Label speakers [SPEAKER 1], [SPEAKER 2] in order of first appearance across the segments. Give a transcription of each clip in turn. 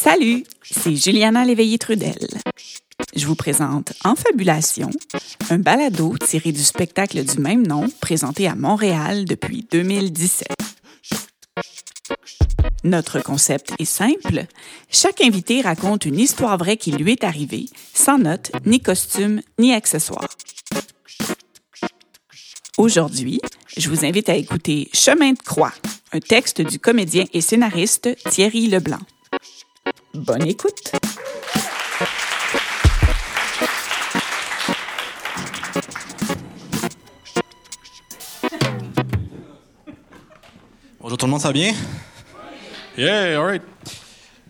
[SPEAKER 1] Salut, c'est Juliana Léveillé-Trudel. Je vous présente Enfabulation, un balado tiré du spectacle du même nom présenté à Montréal depuis 2017. Notre concept est simple. Chaque invité raconte une histoire vraie qui lui est arrivée, sans notes, ni costume, ni accessoires. Aujourd'hui, je vous invite à écouter Chemin de croix, un texte du comédien et scénariste Thierry Leblanc. Bonne écoute!
[SPEAKER 2] Bonjour tout le monde, ça va bien? Yeah, all right.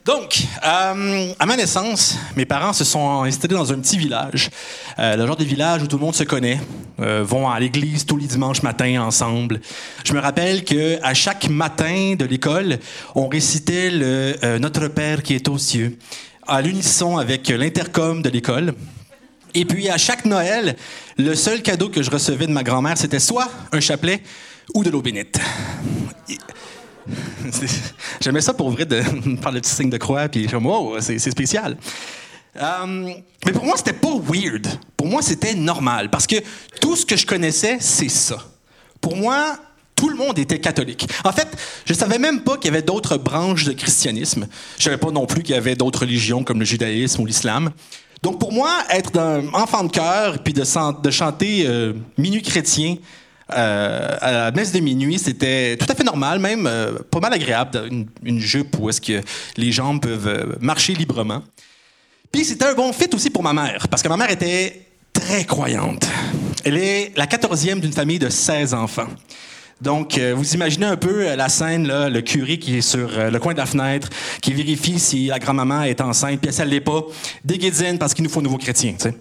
[SPEAKER 2] Donc, euh, à ma naissance, mes parents se sont installés dans un petit village, euh, le genre de village où tout le monde se connaît, euh, vont à l'église tous les dimanches matins ensemble. Je me rappelle que à chaque matin de l'école, on récitait le euh, Notre Père qui est aux cieux à l'unisson avec l'intercom de l'école. Et puis à chaque Noël, le seul cadeau que je recevais de ma grand-mère, c'était soit un chapelet ou de l'eau bénite. J'aimais ça pour vrai de faire le petit signe de croix, puis je comme, wow, c'est spécial. Euh, mais pour moi, c'était pas weird. Pour moi, c'était normal, parce que tout ce que je connaissais, c'est ça. Pour moi, tout le monde était catholique. En fait, je savais même pas qu'il y avait d'autres branches de christianisme. Je savais pas non plus qu'il y avait d'autres religions comme le judaïsme ou l'islam. Donc pour moi, être un enfant de cœur puis de chanter euh, minuit chrétien euh, à la messe de minuit, c'était tout à fait normal, même euh, pas mal agréable, une, jupe où est-ce que les jambes peuvent euh, marcher librement. Puis c'était un bon fit aussi pour ma mère, parce que ma mère était très croyante. Elle est la quatorzième d'une famille de 16 enfants. Donc, vous imaginez un peu la scène, là, le curé qui est sur le coin de la fenêtre, qui vérifie si la grand-maman est enceinte, puis si elle l'est pas, déguédine parce qu'il nous faut un nouveau chrétien, tu sais.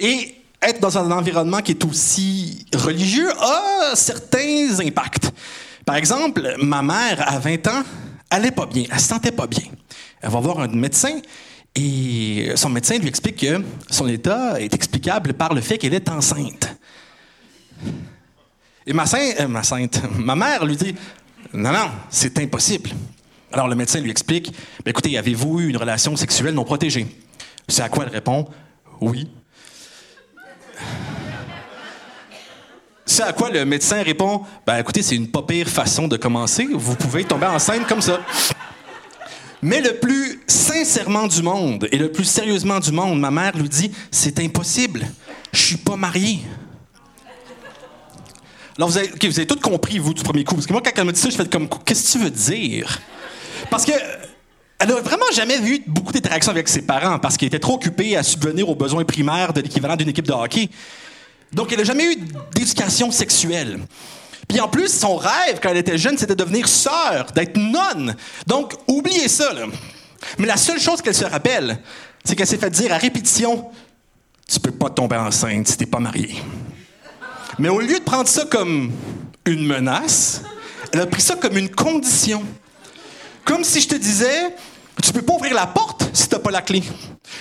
[SPEAKER 2] Et être dans un environnement qui est aussi religieux a certains impacts. Par exemple, ma mère, à 20 ans, n'est pas bien, elle se sentait pas bien. Elle va voir un médecin et son médecin lui explique que son état est explicable par le fait qu'elle est enceinte. Et ma, sainte, euh, ma sainte, ma mère lui dit Non, non, c'est impossible. Alors le médecin lui explique Ben, Écoutez, avez-vous eu une relation sexuelle non protégée C'est à quoi elle répond Oui. C'est à quoi le médecin répond Ben écoutez, c'est une pas pire façon de commencer. Vous pouvez tomber enceinte comme ça. Mais le plus sincèrement du monde et le plus sérieusement du monde, ma mère lui dit C'est impossible. Je suis pas mariée. Alors, vous avez, tout compris, vous, du premier coup. Parce que moi, quand elle m'a dit ça, je fais comme Qu'est-ce que tu veux dire Parce que. Elle a vraiment jamais eu beaucoup d'interactions avec ses parents parce qu'elle était trop occupée à subvenir aux besoins primaires de l'équivalent d'une équipe de hockey. Donc, elle n'a jamais eu d'éducation sexuelle. Puis en plus, son rêve, quand elle était jeune, c'était de devenir sœur, d'être nonne. Donc, oubliez ça, là. Mais la seule chose qu'elle se rappelle, c'est qu'elle s'est fait dire à répétition Tu peux pas tomber enceinte si t'es pas mariée. Mais au lieu de prendre ça comme une menace, elle a pris ça comme une condition. Comme si je te disais, tu peux pas ouvrir la porte si t'as pas la clé.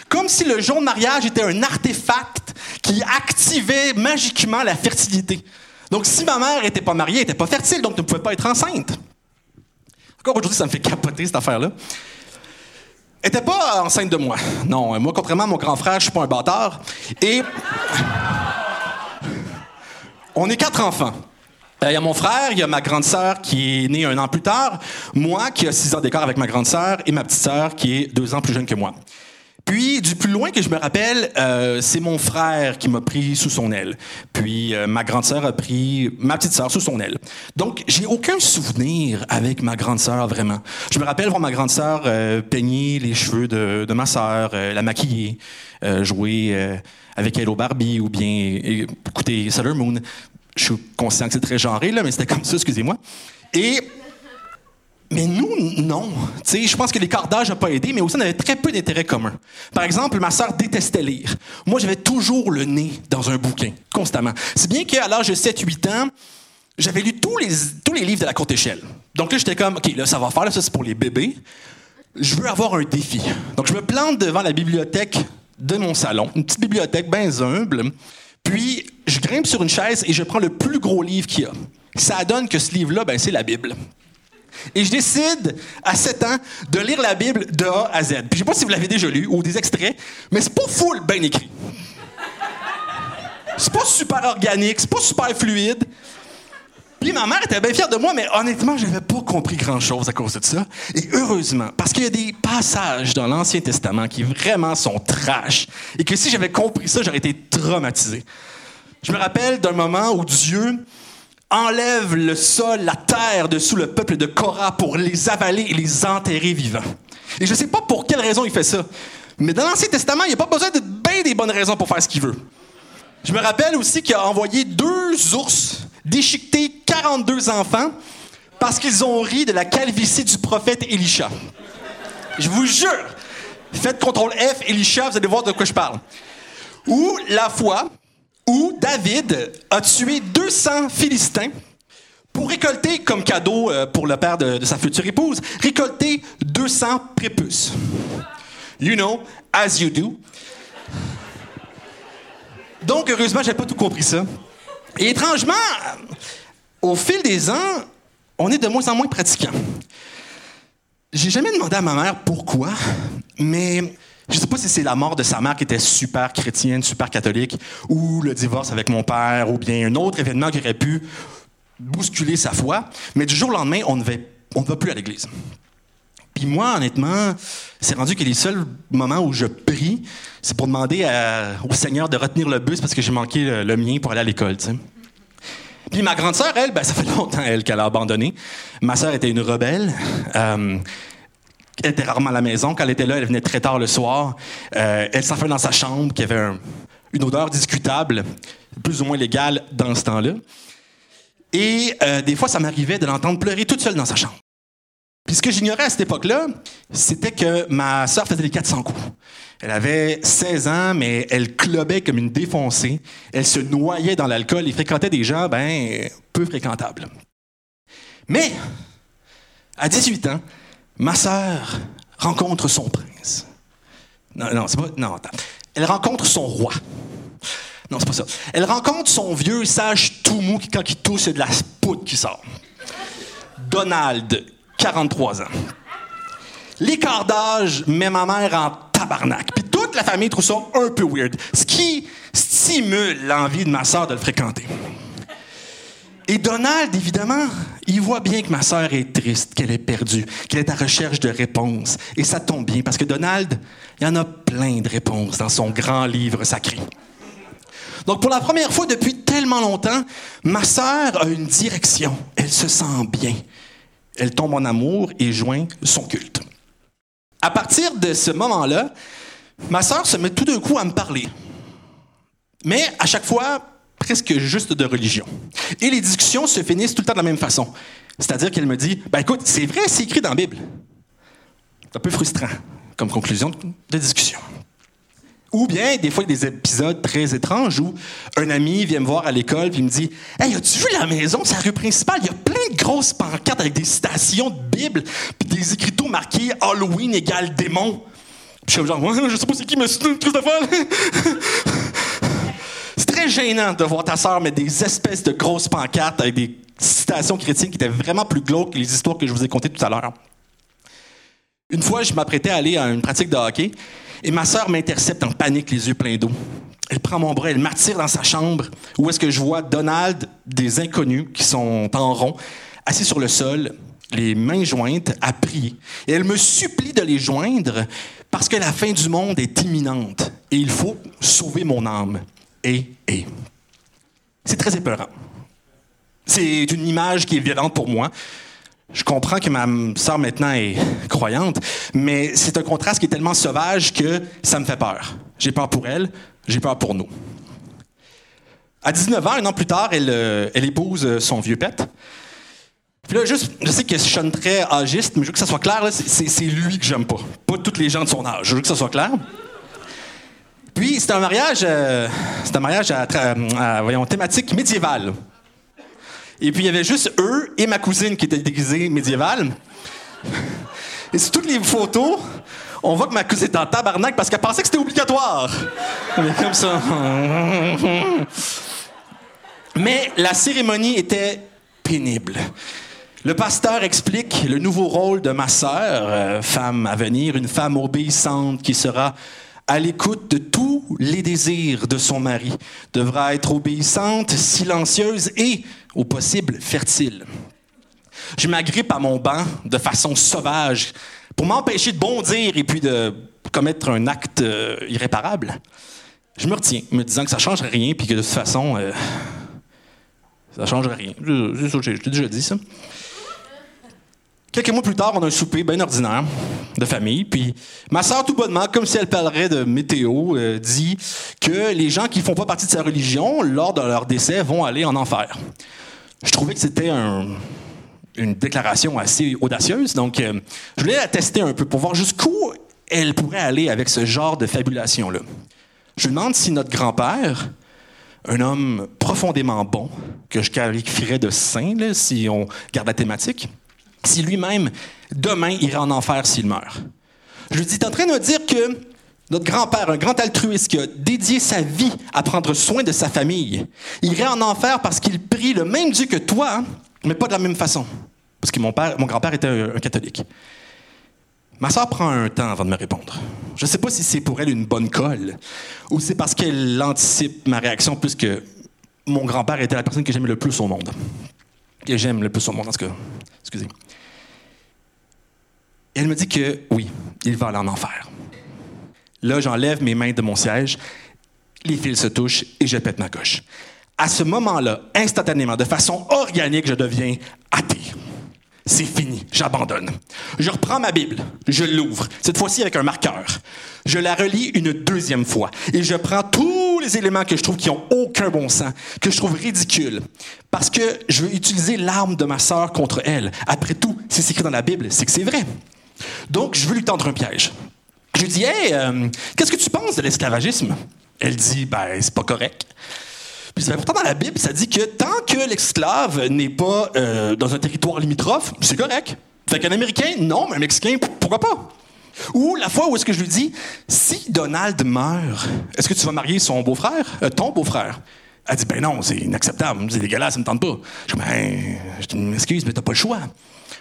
[SPEAKER 2] Comme si le jour de mariage était un artefact qui activait magiquement la fertilité. Donc si ma mère était pas mariée, elle était pas fertile, donc ne pouvait pas être enceinte. Encore aujourd'hui, ça me fait capoter cette affaire-là. Elle était pas enceinte de moi. Non, moi, contrairement à mon grand frère, je suis pas un bâtard. Et on est quatre enfants. Euh, Il y a mon frère, il y a ma grande sœur qui est née un an plus tard, moi qui a six ans d'écart avec ma grande sœur et ma petite sœur qui est deux ans plus jeune que moi. Puis, du plus loin que je me rappelle, euh, c'est mon frère qui m'a pris sous son aile. Puis, euh, ma grande sœur a pris ma petite sœur sous son aile. Donc, j'ai aucun souvenir avec ma grande sœur, vraiment. Je me rappelle voir ma grande sœur euh, peigner les cheveux de, de ma sœur, euh, la maquiller, jouer avec elle au Barbie ou bien écouter Sailor Moon. Je suis conscient que c'est très genré, là, mais c'était comme ça, excusez-moi. Et mais nous, non. Je pense que l'écart d'âge n'a pas aidé, mais aussi on avait très peu d'intérêts communs. Par exemple, ma sœur détestait lire. Moi, j'avais toujours le nez dans un bouquin, constamment. C'est bien qu'à l'âge de 7-8 ans, j'avais lu tous les, tous les livres de la courte échelle. Donc là, j'étais comme, OK, là, ça va faire, là, ça c'est pour les bébés. Je veux avoir un défi. Donc je me plante devant la bibliothèque de mon salon, une petite bibliothèque bien humble. Puis je grimpe sur une chaise et je prends le plus gros livre qu'il y a. Ça donne que ce livre-là, ben, c'est la Bible. Et je décide, à 7 ans, de lire la Bible de A à Z. Puis je sais pas si vous l'avez déjà lu ou des extraits, mais c'est pas full bien écrit. C'est pas super organique, c'est pas super fluide. Puis ma mère était bien fière de moi, mais honnêtement, je n'avais pas compris grand-chose à cause de ça. Et heureusement, parce qu'il y a des passages dans l'Ancien Testament qui vraiment sont trash, et que si j'avais compris ça, j'aurais été traumatisé. Je me rappelle d'un moment où Dieu enlève le sol, la terre dessous le peuple de Korah pour les avaler et les enterrer vivants. Et je ne sais pas pour quelle raison il fait ça. Mais dans l'Ancien Testament, il n'y a pas besoin de bien des bonnes raisons pour faire ce qu'il veut. Je me rappelle aussi qu'il a envoyé deux ours déchiqueter 42 enfants parce qu'ils ont ri de la calvitie du prophète Elisha. Je vous jure, faites contrôle F, Elisha, vous allez voir de quoi je parle. Ou la fois où David a tué 200 Philistins pour récolter comme cadeau euh, pour le père de, de sa future épouse, récolter 200 prépuces. You know, as you do. Donc, heureusement, j'ai pas tout compris ça. Et étrangement, au fil des ans, on est de moins en moins pratiquants. J'ai jamais demandé à ma mère pourquoi, mais je sais pas si c'est la mort de sa mère qui était super chrétienne, super catholique, ou le divorce avec mon père, ou bien un autre événement qui aurait pu bousculer sa foi, mais du jour au lendemain, on ne va, on ne va plus à l'église. Puis moi, honnêtement, c'est rendu que les seuls moments où je prie, c'est pour demander au Seigneur de retenir le bus parce que j'ai manqué le, mien pour aller à l'école. Puis ma grande sœur, elle, ben, ça fait longtemps, elle, qu'elle a abandonné. Ma sœur était une rebelle. Euh, elle était rarement à la maison. Quand elle était là, elle venait très tard le soir. Euh, elle s'enfermait dans sa chambre, qui avait un- une odeur discutable, plus ou moins légale dans ce temps-là. Et euh, des fois, ça m'arrivait de l'entendre pleurer toute seule dans sa chambre. Puis ce que j'ignorais à cette époque-là, c'était que ma sœur faisait les 400 coups. Elle avait 16 ans, mais elle clubait comme une défoncée. Elle se noyait dans l'alcool et fréquentait des gens, ben, peu fréquentables. Mais, à 18 ans, ma sœur rencontre son prince. Non, non, c'est pas. Non, attends. Elle rencontre son roi. Non, c'est pas ça. Elle rencontre son vieux sage tout mou qui, quand il tousse, a de la poudre qui sort. Donald, 43 ans. L'écart d'âge met ma mère en tabarnak. Puis toute la famille trouve ça un peu weird. Ce qui stimule l'envie de ma sœur de le fréquenter. Et Donald, évidemment, il voit bien que ma sœur est triste, qu'elle est perdue, qu'elle est à recherche de réponses. Et ça tombe bien, parce que Donald, il y en a plein de réponses dans son grand livre sacré. Donc, pour la première fois depuis tellement longtemps, ma sœur a une direction. Elle se sent bien. Elle tombe en amour et joint son culte. À partir de ce moment-là, ma sœur se met tout d'un coup à me parler. Mais à chaque fois, presque juste de religion. Et les discussions se finissent tout le temps de la même façon. C'est-à-dire qu'elle me dit Ben écoute, c'est vrai, c'est écrit dans la Bible. C'est un peu frustrant comme conclusion de discussion. Ou bien, des fois, il y a des épisodes très étranges où un ami vient me voir à l'école et me dit Hey, as-tu vu la maison, c'est la rue principale? Il y a plein de grosses pancartes avec des citations de Bible puis des écriteaux marqués Halloween égale démon. Puis je suis comme genre Je sais pas c'est qui, mais c'est une folle. C'est très gênant de voir ta sœur mettre des espèces de grosses pancartes avec des citations chrétiennes qui étaient vraiment plus glauques que les histoires que je vous ai contées tout à l'heure. Une fois, je m'apprêtais à aller à une pratique de hockey et ma sœur m'intercepte en panique, les yeux pleins d'eau. Elle prend mon bras, elle m'attire dans sa chambre où est-ce que je vois Donald, des inconnus qui sont en rond, assis sur le sol, les mains jointes, à prier. Et elle me supplie de les joindre parce que la fin du monde est imminente et il faut sauver mon âme. Et, et. C'est très épeurant. C'est une image qui est violente pour moi. Je comprends que ma sœur maintenant est croyante, mais c'est un contraste qui est tellement sauvage que ça me fait peur. J'ai peur pour elle, j'ai peur pour nous. À 19 ans, un an plus tard, elle, euh, épouse euh, son vieux pet. Puis là, juste, je sais que je sonne très âgiste, mais je veux que ça soit clair, c'est- lui que j'aime pas. Pas toutes les gens de son âge. Je veux que ça soit clair. Puis, c'est un mariage, euh, un mariage à, thématique médiévale. Et puis, il y avait juste eux et ma cousine qui étaient déguisés médiévales. Et sur toutes les photos, on voit que ma cousine est en tabarnak parce qu'elle pensait que c'était obligatoire. Est comme ça. Mais la cérémonie était pénible. Le pasteur explique le nouveau rôle de ma sœur, euh, femme à venir, une femme obéissante qui sera à l'écoute de tous les désirs de son mari, devra être obéissante, silencieuse et, au possible, fertile. Je m'agrippe à mon banc de façon sauvage pour m'empêcher de bondir et puis de commettre un acte euh, irréparable. Je me retiens, me disant que ça ne changerait rien puis que de toute façon, euh, ça ne changerait rien. J'ai déjà dit ça. Quelques mois plus tard, on a un souper bien ordinaire de famille. Puis ma soeur, tout bonnement, comme si elle parlerait de météo, euh, dit que les gens qui font pas partie de sa religion, lors de leur décès, vont aller en enfer. Je trouvais que c'était une déclaration assez audacieuse, donc euh, je voulais la tester un peu pour voir jusqu'où elle pourrait aller avec ce genre de fabulation-là. Je lui demande si notre grand-père, un homme profondément bon, que je qualifierais de saint, si on garde la thématique, si lui-même, demain, irait en enfer s'il meurt. Je lui dis, es en train de me dire que notre grand-père, un grand altruiste qui a dédié sa vie à prendre soin de sa famille, irait en enfer parce qu'il prie le même Dieu que toi, mais pas de la même façon. Parce que mon grand-père était un, catholique. Ma soeur prend un temps avant de me répondre. Je ne sais pas si c'est pour elle une bonne colle ou c'est parce qu'elle anticipe ma réaction puisque mon grand-père était la personne que j'aimais le plus au monde. Que j'aime le plus au monde, en tout cas. Excusez. Elle me dit que oui, il va aller en enfer. Là, j'enlève mes mains de mon siège, les fils se touchent et je pète ma coche. À ce moment-là, instantanément, de façon organique, je deviens athée. C'est fini, j'abandonne. Je reprends ma Bible, je l'ouvre, cette fois-ci avec un marqueur. Je la relis une deuxième fois et je prends tous les éléments que je trouve qui ont aucun bon sens, que je trouve ridicules, parce que je veux utiliser l'arme de ma sœur contre elle. Après tout, c'est écrit dans la Bible, c'est que c'est vrai. Donc, je veux lui tendre un piège. Je lui dis, hey, euh, qu'est-ce que tu penses de l'esclavagisme? Elle dit, ben, c'est pas correct. Puis pourtant, dans la Bible, ça dit que tant que l'esclave n'est pas euh, dans un territoire limitrophe, c'est correct. Fait qu'un Américain, non, mais un Mexicain, pourquoi pas? Ou la fois où est-ce que je lui dis, si Donald meurt, est-ce que tu vas marier son beau-frère, euh, ton beau-frère? Elle dit, ben non, c'est inacceptable, c'est dégueulasse, ça me tente pas. Je dis, ben, je m'excuse, mais t'as pas le choix.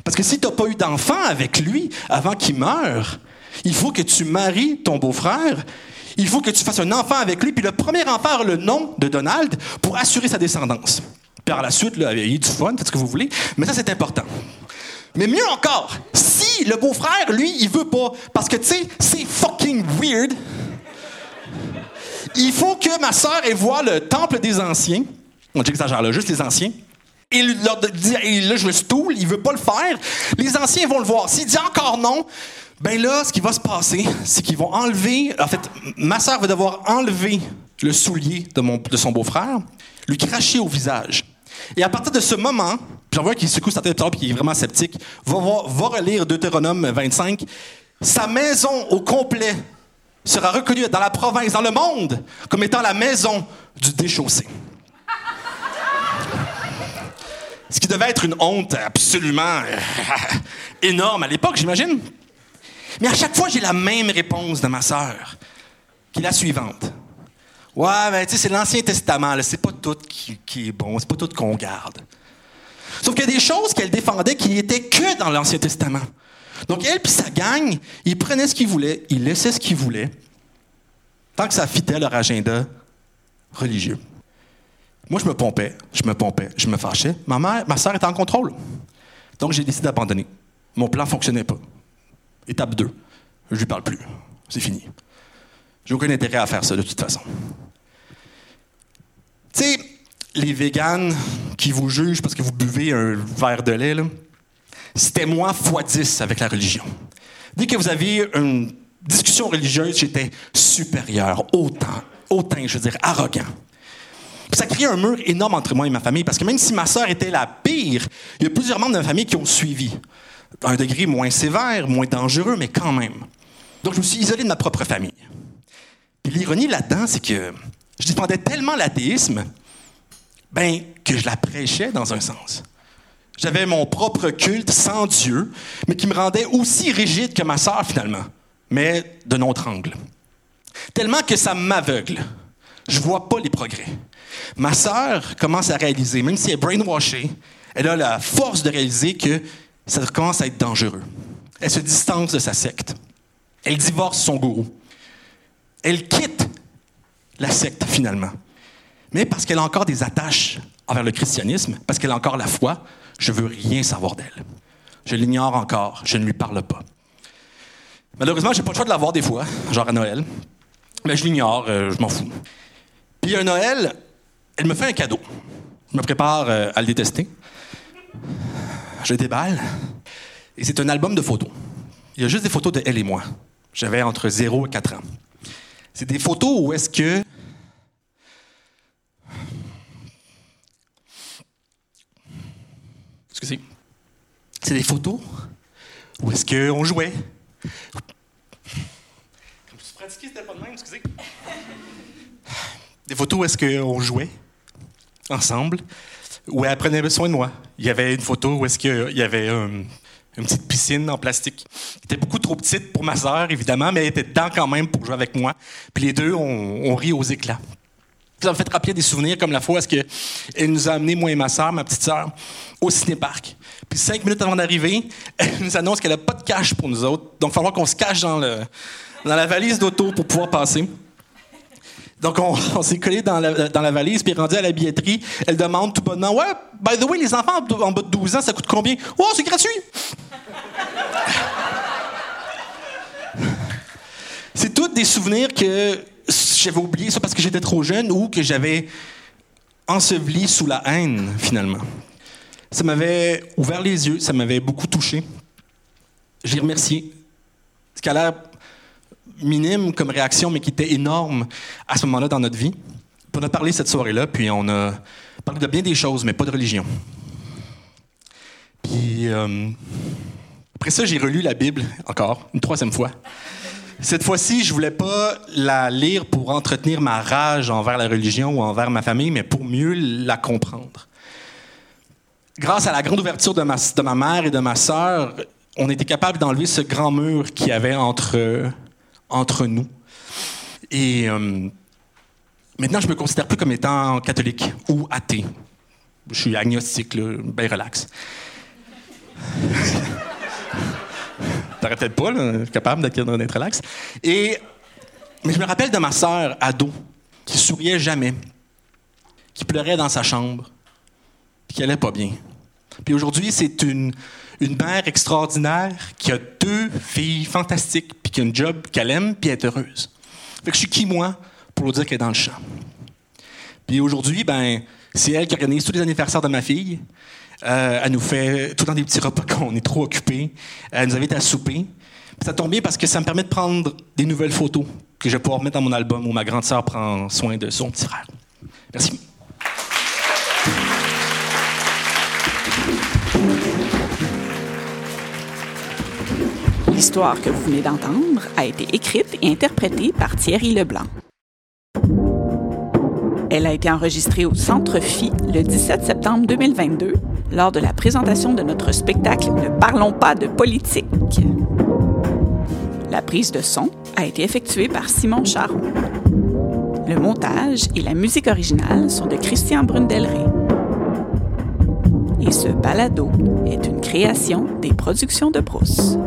[SPEAKER 2] Parce que si tu n'as pas eu d'enfant avec lui avant qu'il meure, il faut que tu maries ton beau-frère. Il faut que tu fasses un enfant avec lui. Puis le premier enfant a le nom de Donald pour assurer sa descendance. Par la suite, il y a du fun, faites ce que vous voulez. Mais ça, c'est important. Mais mieux encore, si le beau-frère, lui, il veut pas, parce que, tu sais, c'est fucking weird, il faut que ma sœur ait voir le temple des anciens. On ça là, juste les anciens. Et là, je le stoule, il veut pas le faire. Les anciens vont le voir. S'il dit encore non, ben là, ce qui va se passer, c'est qu'ils vont enlever. En fait, ma sœur va devoir enlever le soulier de, son beau-frère, lui cracher au visage. Et à partir de ce moment, j'en vois qu'il secoue sa tête et qui est vraiment sceptique, va, va, va relire Deutéronome 25. Sa maison au complet sera reconnue dans la province, dans le monde, comme étant la maison du déchaussé. Ce qui devait être une honte absolument euh, énorme à l'époque, j'imagine. Mais à chaque fois, j'ai la même réponse de ma sœur, qui est la suivante. Ouais, ben, tu sais, c'est l'Ancien Testament, c'est pas tout qui, est bon, c'est pas tout qu'on garde. Sauf qu'il y a des choses qu'elle défendait qui n'étaient que dans l'Ancien Testament. Donc, elle puis sa gang, ils prenaient ce qu'ils voulaient, ils laissaient ce qu'ils voulaient, tant que ça fitait leur agenda religieux. Moi, je me pompais, je me pompais, je me fâchais. Ma mère, ma soeur était en contrôle. Donc, j'ai décidé d'abandonner. Mon plan ne fonctionnait pas. Étape 2. Je lui parle plus. C'est fini. J'ai aucun intérêt à faire ça de toute façon. Tu sais, les véganes qui vous jugent parce que vous buvez un verre de lait, c'était moi fois 10 avec la religion. Dès que vous aviez une discussion religieuse, j'étais supérieur, autant, autant, je veux dire, arrogant ça crée un mur énorme entre moi et ma famille, parce que même si ma sœur était la pire, il y a plusieurs membres de ma famille qui ont suivi. À un degré moins sévère, moins dangereux, mais quand même. Donc, je me suis isolé de ma propre famille. Puis l'ironie là-dedans, c'est que je défendais tellement l'athéisme, ben, que je la prêchais dans un sens. J'avais mon propre culte sans Dieu, mais qui me rendait aussi rigide que ma sœur finalement, mais d'un autre angle. Tellement que ça m'aveugle. Je vois pas les progrès. Ma sœur commence à réaliser, même si elle est brainwashée, Elle a la force de réaliser que ça commence à être dangereux. Elle se distance de sa secte. Elle divorce son gourou. Elle quitte la secte finalement. Mais parce qu'elle a encore des attaches envers le christianisme, parce qu'elle a encore la foi, je veux rien savoir d'elle. Je l'ignore encore, je ne lui parle pas. Malheureusement, j'ai pas le choix de la voir des fois, genre à Noël. Mais je l'ignore, euh, je m'en fous. Puis un Noël, elle me fait un cadeau. Je me prépare euh, à le détester. Je déballe. Et c'est un album de photos. Il y a juste des photos de elle et moi. J'avais entre 0 et 4 ans. C'est des photos où est-ce que. Excusez. C'est des photos où est-ce qu'on jouait. Comme je pratiquais, c'était pas de même, excusez. Des photos où est-ce qu'on jouait ensemble, où elle prenait soin de moi. Il y avait une photo où est-ce qu'il y avait une petite piscine en plastique. Elle était beaucoup trop petite pour ma sœur, évidemment, mais elle était dedans quand même pour jouer avec moi. Puis les deux, on, rit aux éclats. Ça me fait rappeler des souvenirs comme la fois où elle nous a amené, moi et ma sœur, ma petite sœur, au cinéparc. Puis cinq minutes avant d'arriver, elle nous annonce qu'elle n'a pas de cash pour nous autres. Donc, il va falloir qu'on se cache dans la valise d'auto pour pouvoir passer. Donc, on, s'est collé dans la, dans la, valise, puis rendu à la billetterie, elle demande tout bonnement Ouais, by the way, les enfants en bas de 12 ans, ça coûte combien? Oh, c'est gratuit C'est tous des souvenirs que j'avais oubliés, soit parce que j'étais trop jeune ou que j'avais enseveli sous la haine, finalement. Ça m'avait ouvert les yeux, ça m'avait beaucoup touché. J'ai remercié. Ce qui a l'air minime comme réaction, mais qui était énorme à ce moment-là dans notre vie. on a parlé cette soirée-là, puis on a parlé de bien des choses, mais pas de religion. Puis euh, après ça, j'ai relu la Bible encore, une troisième fois. Cette fois-ci, je voulais pas la lire pour entretenir ma rage envers la religion ou envers ma famille, mais pour mieux la comprendre. Grâce à la grande ouverture de ma, de ma mère et de ma sœur, on était capable d'enlever ce grand mur qu'il y avait entre entre nous. Et euh, maintenant, je me considère plus comme étant catholique ou athée. Je suis agnostique, là, bien relax. T'aurais peut-être pas, là, capable d'être relax. Et, mais je me rappelle de ma sœur, ado, qui souriait jamais, qui pleurait dans sa chambre, qui allait pas bien. Puis aujourd'hui, c'est une, une mère extraordinaire qui a deux filles fantastiques, puis qui a un job qu'elle aime, puis elle est heureuse. Fait que je suis qui, moi, pour lui dire qu'elle est dans le champ? Puis aujourd'hui, ben, c'est elle qui organise tous les anniversaires de ma fille. Euh, elle nous fait tout dans des petits repas quand on est trop occupé. Elle nous invite à souper. Puis ça tombe bien parce que ça me permet de prendre des nouvelles photos que je vais pouvoir mettre dans mon album où ma grande sœur prend soin de son petit frère. Merci.
[SPEAKER 1] L'histoire que vous venez d'entendre a été écrite et interprétée par Thierry Leblanc. Elle a été enregistrée au Centre Phi le 17 septembre 2022 lors de la présentation de notre spectacle Ne parlons pas de politique. La prise de son a été effectuée par Simon Charon. Le montage et la musique originale sont de Christian Brundelray. Et ce balado est une création des productions de Brousse.